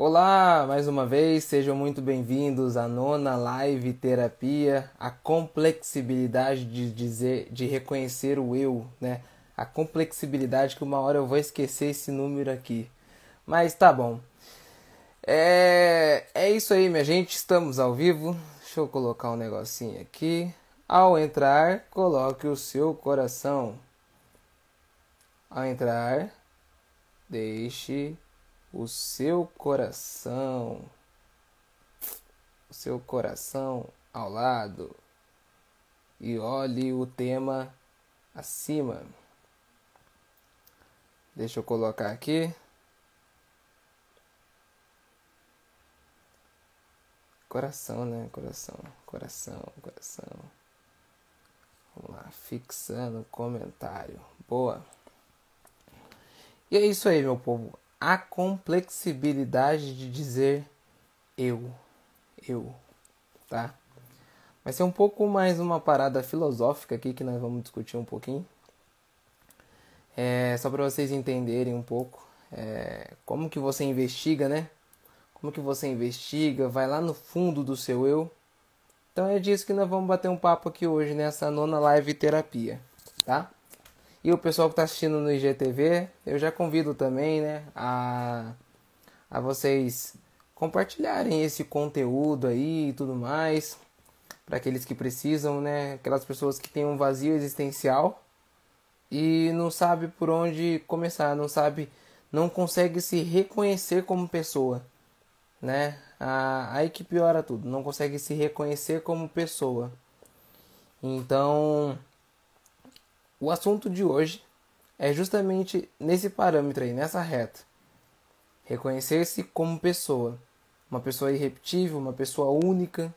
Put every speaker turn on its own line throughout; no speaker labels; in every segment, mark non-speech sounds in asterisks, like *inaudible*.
Olá, mais uma vez, sejam muito bem-vindos à nona live terapia, a complexibilidade de dizer, de reconhecer o eu, né? A complexibilidade que uma hora eu vou esquecer esse número aqui. Mas tá bom. É, é isso aí, minha gente, estamos ao vivo. Deixa eu colocar um negocinho aqui. Ao entrar, coloque o seu coração. Ao entrar, deixe o seu coração, o seu coração ao lado e olhe o tema acima. Deixa eu colocar aqui. Coração, né? Coração, coração, coração. Vamos lá, fixando comentário. Boa. E é isso aí, meu povo a complexibilidade de dizer eu, eu, tá? Vai ser um pouco mais uma parada filosófica aqui que nós vamos discutir um pouquinho. É, só para vocês entenderem um pouco é, como que você investiga, né? Como que você investiga, vai lá no fundo do seu eu. Então é disso que nós vamos bater um papo aqui hoje nessa nona live terapia, tá? E o pessoal que está assistindo no IGTV, eu já convido também né, a, a vocês compartilharem esse conteúdo aí e tudo mais. Para aqueles que precisam, né? Aquelas pessoas que têm um vazio existencial e não sabe por onde começar, não sabe, não consegue se reconhecer como pessoa, né? A, aí que piora tudo, não consegue se reconhecer como pessoa. Então, o assunto de hoje é justamente nesse parâmetro aí, nessa reta. Reconhecer-se como pessoa, uma pessoa irrepetível, uma pessoa única,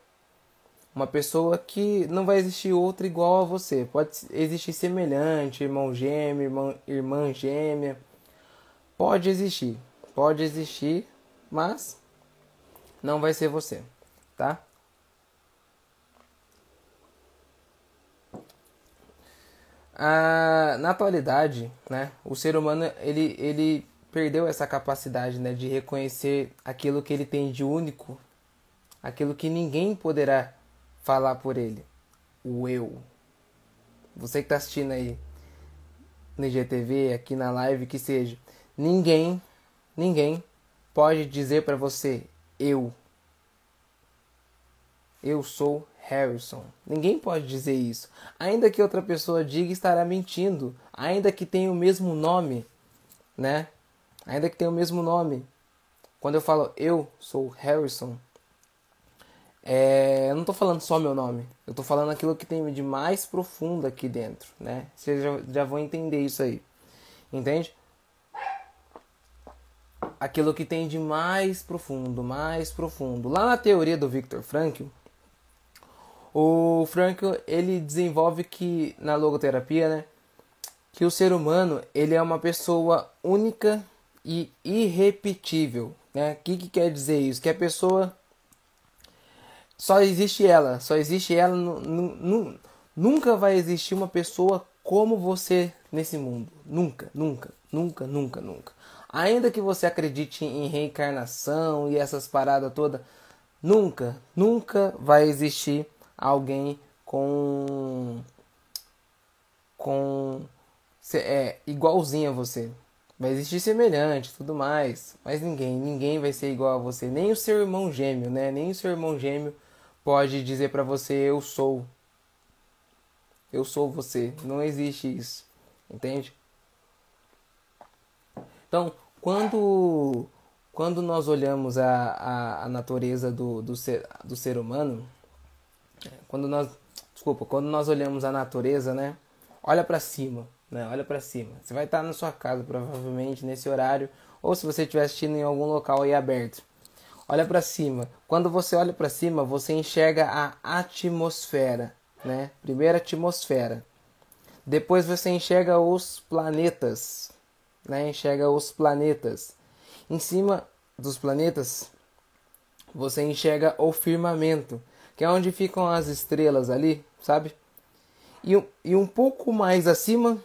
uma pessoa que não vai existir outra igual a você. Pode existir semelhante, irmão gêmeo, irmã, irmã gêmea. Pode existir, pode existir, mas não vai ser você, tá? Na atualidade, né, o ser humano ele, ele perdeu essa capacidade né, de reconhecer aquilo que ele tem de único, aquilo que ninguém poderá falar por ele, o eu. Você que está assistindo aí no IGTV, aqui na live, que seja, ninguém, ninguém pode dizer para você eu. Eu sou Harrison. Ninguém pode dizer isso. Ainda que outra pessoa diga, estará mentindo. Ainda que tenha o mesmo nome, né? Ainda que tenha o mesmo nome. Quando eu falo eu sou Harrison, é, eu não estou falando só meu nome. Eu estou falando aquilo que tem de mais profundo aqui dentro, né? Vocês já, já vão entender isso aí. Entende? Aquilo que tem de mais profundo, mais profundo. Lá na teoria do Viktor Frankl, o Frankl ele desenvolve que na logoterapia, né, que o ser humano ele é uma pessoa única e irrepetível, né? O que, que quer dizer isso? Que a pessoa só existe ela, só existe ela, nunca vai existir uma pessoa como você nesse mundo, nunca, nunca, nunca, nunca, nunca. Ainda que você acredite em reencarnação e essas paradas todas, nunca, nunca vai existir alguém com com é igualzinho a você. Vai existir semelhante, tudo mais, mas ninguém, ninguém vai ser igual a você, nem o seu irmão gêmeo, né? Nem o seu irmão gêmeo pode dizer para você eu sou. Eu sou você. Não existe isso. Entende? Então, quando quando nós olhamos a, a, a natureza do, do, ser, do ser humano, quando nós, desculpa, quando nós olhamos a natureza, né? Olha para cima, né? Olha para cima. Você vai estar na sua casa provavelmente nesse horário, ou se você estiver assistindo em algum local aí aberto. Olha para cima. Quando você olha para cima, você enxerga a atmosfera, né? Primeira atmosfera. Depois você enxerga os planetas, né? Enxerga os planetas. Em cima dos planetas, você enxerga o firmamento que é onde ficam as estrelas ali, sabe? E, e um pouco mais acima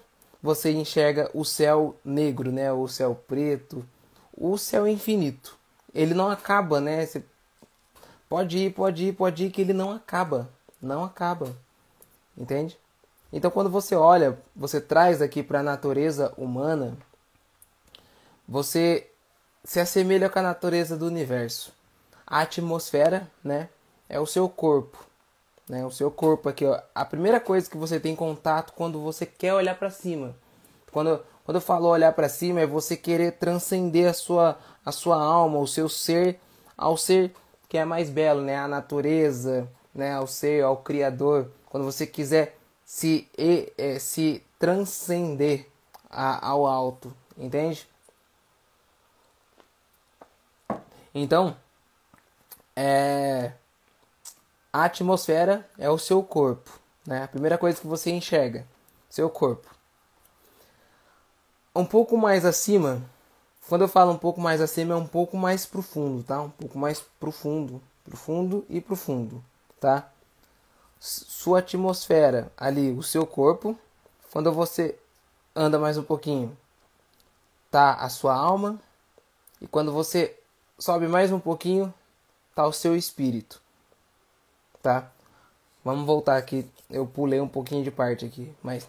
você enxerga o céu negro, né? O céu preto, o céu infinito. ele não acaba, né? Você pode ir, pode ir, pode ir, que ele não acaba. Não acaba. Entende? Então, quando você olha, você traz aqui para a natureza humana, você se assemelha com a natureza do universo. A atmosfera, né, é o seu corpo, né? O seu corpo aqui, ó, a primeira coisa que você tem contato quando você quer olhar para cima. Quando quando eu falo olhar para cima é você querer transcender a sua a sua alma, o seu ser ao ser que é mais belo, né? A natureza, né? Ao ser, ao criador. Quando você quiser se é, se transcender a, ao alto, entende? Então, é, a atmosfera é o seu corpo, né? A primeira coisa que você enxerga, seu corpo. Um pouco mais acima, quando eu falo um pouco mais acima, é um pouco mais profundo, tá? Um pouco mais profundo, profundo e profundo, tá? Sua atmosfera ali, o seu corpo. Quando você anda mais um pouquinho, tá a sua alma. E quando você sobe mais um pouquinho, tá o seu espírito. Tá? Vamos voltar aqui. Eu pulei um pouquinho de parte aqui, mas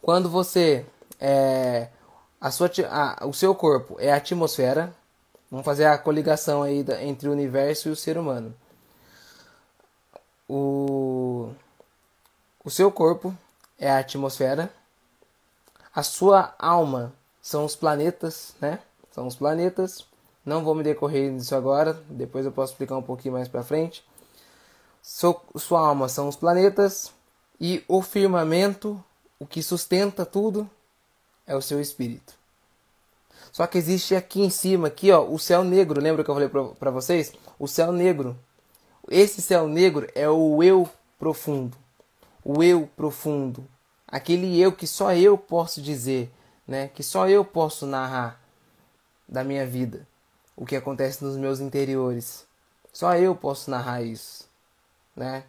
quando você é a sua a, o seu corpo é a atmosfera, vamos fazer a coligação aí da, entre o universo e o ser humano. O o seu corpo é a atmosfera. A sua alma são os planetas, né? São os planetas. Não vou me decorrer nisso agora, depois eu posso explicar um pouquinho mais para frente. Sua alma são os planetas e o firmamento, o que sustenta tudo, é o seu espírito. Só que existe aqui em cima, aqui ó, o céu negro. Lembra que eu falei para vocês? O céu negro. Esse céu negro é o eu profundo. O eu profundo. Aquele eu que só eu posso dizer, né? Que só eu posso narrar da minha vida o que acontece nos meus interiores. Só eu posso narrar isso, né?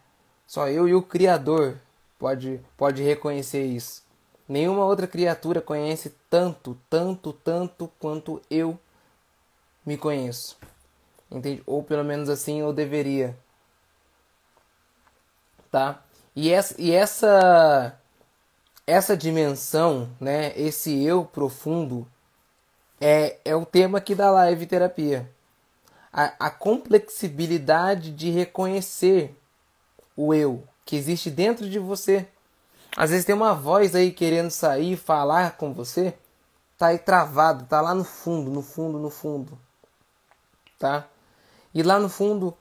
Só eu e o Criador pode, pode reconhecer isso. Nenhuma outra criatura conhece tanto, tanto, tanto quanto eu me conheço. Entende? Ou pelo menos assim eu deveria. Tá? E essa, e essa essa dimensão, né, esse eu profundo é, é o tema aqui da live terapia. A, a complexibilidade de reconhecer o eu que existe dentro de você. Às vezes tem uma voz aí querendo sair, falar com você, tá aí travado, tá lá no fundo, no fundo, no fundo. Tá? E lá no fundo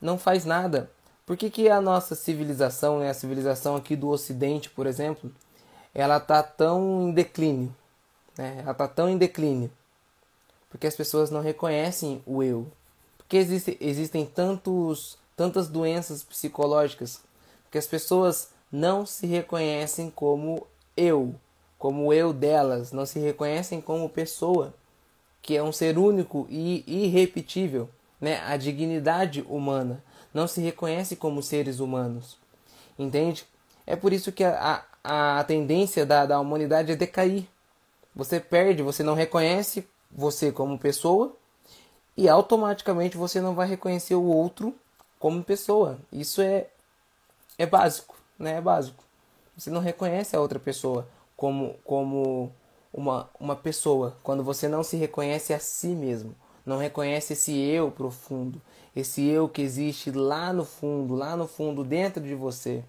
não faz nada. Por que, que a nossa civilização, né, a civilização aqui do Ocidente, por exemplo, ela tá tão em declínio? Né? Ela tá tão em declínio porque as pessoas não reconhecem o eu. Porque existe, existem tantos, tantas doenças psicológicas, porque as pessoas não se reconhecem como eu, como eu delas, não se reconhecem como pessoa, que é um ser único e irrepetível, né? A dignidade humana não se reconhece como seres humanos, entende? É por isso que a, a, a tendência da, da humanidade é decair. Você perde, você não reconhece você como pessoa e automaticamente você não vai reconhecer o outro como pessoa. Isso é é básico, né? É básico. Você não reconhece a outra pessoa como como uma uma pessoa quando você não se reconhece a si mesmo, não reconhece esse eu profundo, esse eu que existe lá no fundo, lá no fundo dentro de você.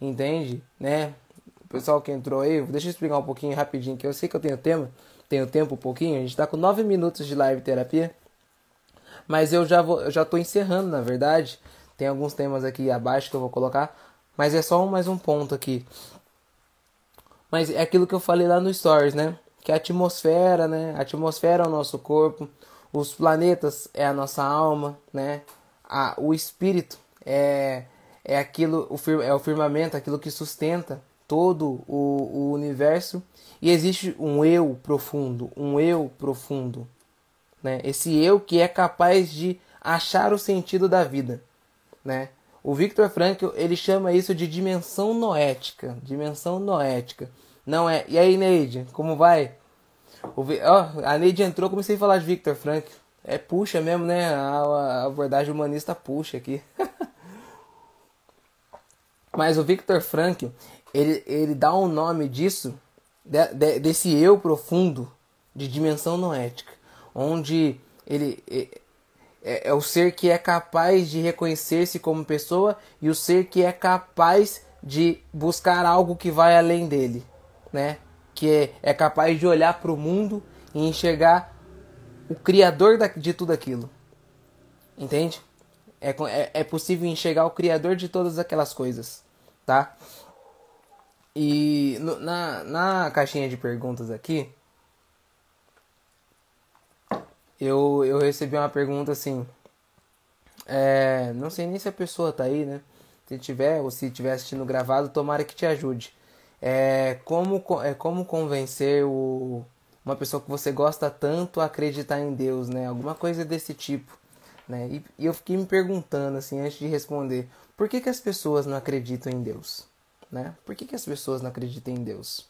Entende? Né? O pessoal que entrou aí, deixa eu explicar um pouquinho rapidinho que eu sei que eu tenho tema, tenho tempo um pouquinho, a gente está com 9 minutos de live terapia. Mas eu já vou, eu já tô encerrando, na verdade. Tem alguns temas aqui abaixo que eu vou colocar, mas é só mais um ponto aqui. Mas é aquilo que eu falei lá no stories, né? Que a atmosfera, né? A atmosfera é o nosso corpo, os planetas é a nossa alma, né? A, o espírito é é aquilo, o fir, é o firmamento, aquilo que sustenta todo o, o universo e existe um eu profundo, um eu profundo, né? Esse eu que é capaz de achar o sentido da vida, né? O Victor Frankl, ele chama isso de dimensão noética, dimensão noética. Não é. E aí, Neide, como vai? O, oh, a Neide entrou, comecei a falar de Victor Frankl. é puxa mesmo, né? A, abordagem humanista puxa aqui. *laughs* Mas o Victor Frankl, ele, ele dá um nome disso, de, de, desse eu profundo, de dimensão noética, onde ele é, é, o ser que é capaz de reconhecer-se como pessoa e o ser que é capaz de buscar algo que vai além dele, né? Que é, é capaz de olhar para o mundo e enxergar o criador de tudo aquilo. Entende? É, é, é possível enxergar o criador de todas aquelas coisas, tá? E no, na, na caixinha de perguntas aqui, eu, eu recebi uma pergunta assim. É, não sei nem se a pessoa tá aí, né? Se tiver ou se tiver assistindo gravado, tomara que te ajude. É, como, é, como convencer o, uma pessoa que você gosta tanto a acreditar em Deus, né? Alguma coisa desse tipo. Né? E, e eu fiquei me perguntando, assim, antes de responder, por que, que as pessoas não acreditam em Deus? Né? Por que, que as pessoas não acreditam em Deus?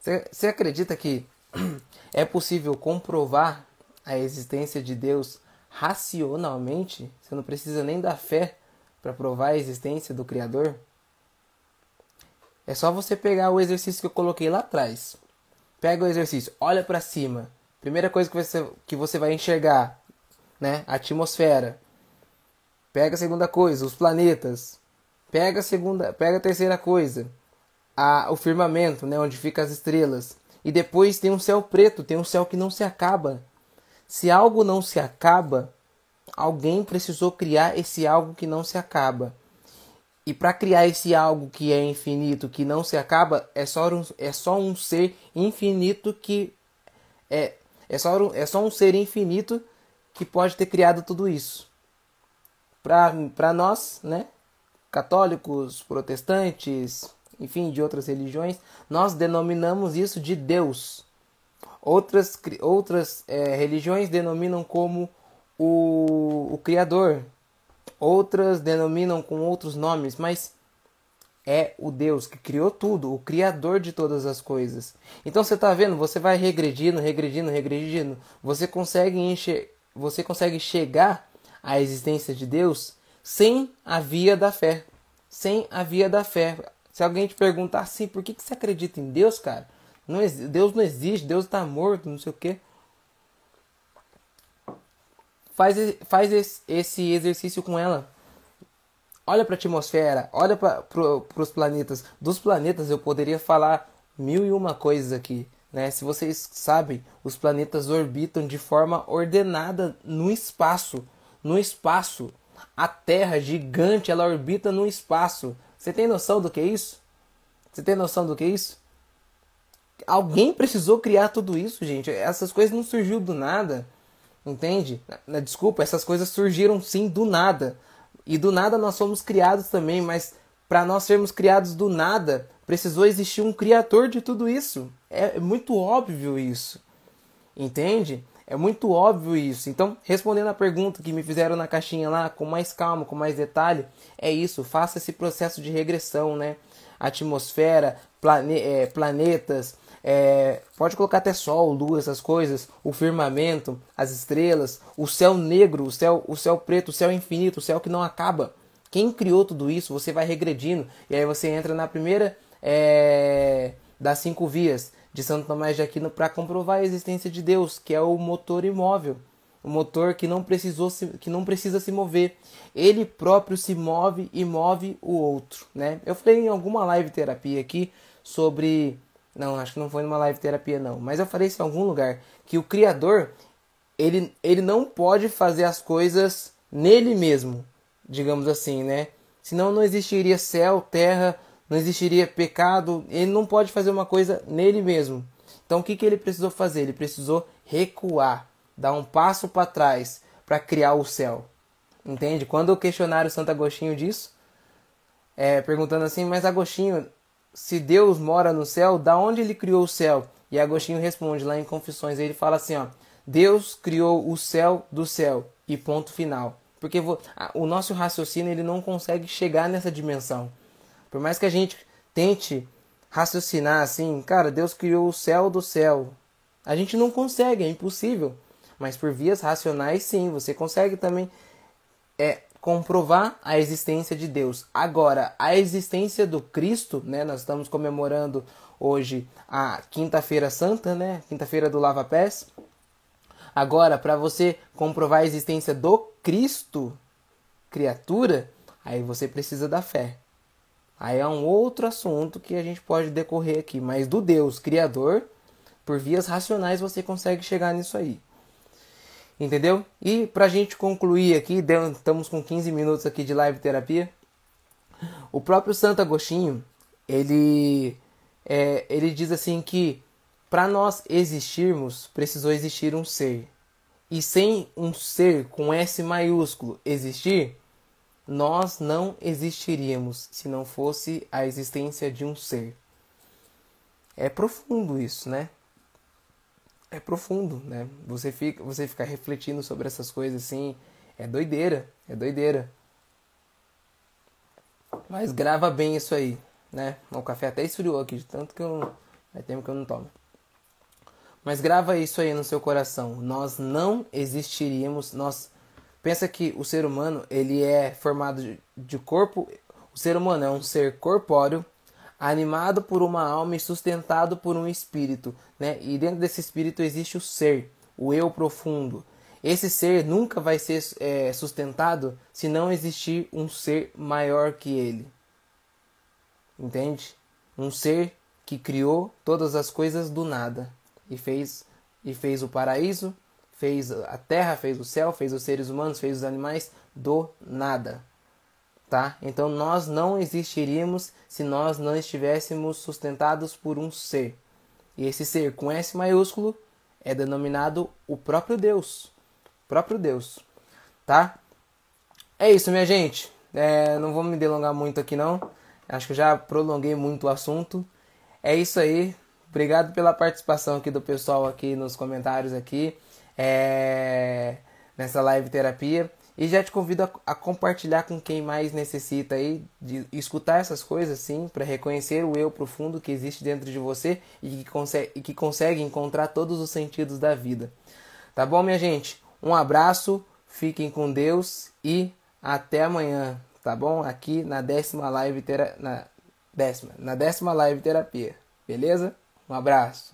Você acredita que *clears throat* é possível comprovar a existência de Deus racionalmente? Você não precisa nem da fé para provar a existência do Criador? É só você pegar o exercício que eu coloquei lá atrás. Pega o exercício, olha para cima. Primeira coisa que você, que você vai enxergar, né? A atmosfera. Pega a segunda coisa, os planetas. Pega a segunda, pega a terceira coisa, a, o firmamento, né? Onde ficam as estrelas. E depois tem um céu preto, tem um céu que não se acaba. Se algo não se acaba, alguém precisou criar esse algo que não se acaba. E para criar esse algo que é infinito, que não se acaba, é só um, é só um ser infinito que é é só, é só um ser infinito que pode ter criado tudo isso. Para nós, né, católicos, protestantes, enfim, de outras religiões, nós denominamos isso de Deus. Outras, outras é, religiões denominam como o, o Criador, outras denominam com outros nomes, mas é o Deus que criou tudo, o criador de todas as coisas. Então você está vendo, você vai regredindo, regredindo, regredindo, você consegue você consegue chegar à existência de Deus sem a via da fé, sem a via da fé. Se alguém te perguntar assim, por que, que você acredita em Deus, cara? Não, Deus não existe, Deus está morto, não sei o quê faz, faz esse exercício com ela. Olha para a atmosfera, olha para os planetas. Dos planetas eu poderia falar mil e uma coisas aqui. Né? Se vocês sabem, os planetas orbitam de forma ordenada no espaço. No espaço. A Terra gigante, ela orbita no espaço. Você tem noção do que é isso? Você tem noção do que é isso? Alguém precisou criar tudo isso, gente. Essas coisas não surgiu do nada. Entende? Desculpa, essas coisas surgiram sim do nada. E do nada nós somos criados também, mas para nós sermos criados do nada, precisou existir um criador de tudo isso. É muito óbvio isso. Entende? É muito óbvio isso. Então, respondendo a pergunta que me fizeram na caixinha lá, com mais calma, com mais detalhe, é isso. Faça esse processo de regressão, né? Atmosfera, plane é, planetas, é, pode colocar até sol, lua, essas coisas, o firmamento, as estrelas, o céu negro, o céu, o céu preto, o céu infinito, o céu que não acaba. Quem criou tudo isso? Você vai regredindo e aí você entra na primeira é, das cinco vias de Santo Tomás de Aquino para comprovar a existência de Deus, que é o motor imóvel, o motor que não precisou se, que não precisa se mover. Ele próprio se move e move o outro, né? Eu falei em alguma live terapia aqui sobre não, acho que não foi numa live terapia não, mas eu falei isso em algum lugar que o criador ele, ele não pode fazer as coisas nele mesmo, digamos assim, né? Senão não existiria céu, terra, não existiria pecado, ele não pode fazer uma coisa nele mesmo. Então o que, que ele precisou fazer? Ele precisou recuar, dar um passo para trás para criar o céu. Entende? Quando questionaram Santo Agostinho disso, é, perguntando assim, mas Agostinho, se Deus mora no céu, da onde ele criou o céu? E Agostinho responde lá em Confissões, ele fala assim, ó: Deus criou o céu do céu e ponto final. Porque o nosso raciocínio ele não consegue chegar nessa dimensão. Por mais que a gente tente raciocinar assim, cara, Deus criou o céu do céu. A gente não consegue, é impossível. Mas por vias racionais, sim, você consegue também é, comprovar a existência de Deus. Agora, a existência do Cristo, né? Nós estamos comemorando hoje a Quinta-feira Santa, né? Quinta-feira do Lava Pés. Agora, para você comprovar a existência do Cristo, criatura, aí você precisa da fé. Aí é um outro assunto que a gente pode decorrer aqui, mas do Deus criador, por vias racionais você consegue chegar nisso aí. Entendeu? E pra gente concluir aqui, estamos com 15 minutos aqui de live terapia. O próprio Santo Agostinho, ele é, ele diz assim que para nós existirmos, precisou existir um ser. E sem um ser com S maiúsculo existir, nós não existiríamos se não fosse a existência de um ser. É profundo isso, né? É profundo, né? Você fica, você fica refletindo sobre essas coisas assim, é doideira, é doideira. Mas grava bem isso aí, né? O café até esfriou aqui, de tanto que eu faz tempo que eu não tomo. Mas grava isso aí no seu coração. Nós não existiríamos, nós pensa que o ser humano, ele é formado de, de corpo, o ser humano é um ser corpóreo, animado por uma alma e sustentado por um espírito, né? E dentro desse espírito existe o ser, o eu profundo. Esse ser nunca vai ser é, sustentado se não existir um ser maior que ele. Entende? Um ser que criou todas as coisas do nada e fez e fez o paraíso, fez a terra, fez o céu, fez os seres humanos, fez os animais do nada. Tá? Então nós não existiríamos se nós não estivéssemos sustentados por um ser. E esse ser com S maiúsculo é denominado o próprio Deus. O próprio Deus. Tá? É isso, minha gente. É, não vou me delongar muito aqui não. Acho que já prolonguei muito o assunto. É isso aí. Obrigado pela participação aqui do pessoal aqui nos comentários aqui é, nessa live terapia. E já te convido a, a, compartilhar com quem mais necessita aí de escutar essas coisas, sim, para reconhecer o eu profundo que existe dentro de você e que, consegue, e que consegue encontrar todos os sentidos da vida. Tá bom, minha gente? Um abraço, fiquem com Deus e até amanhã, tá bom? Aqui na décima live, tera, na décima, na décima live terapia, beleza? Um abraço.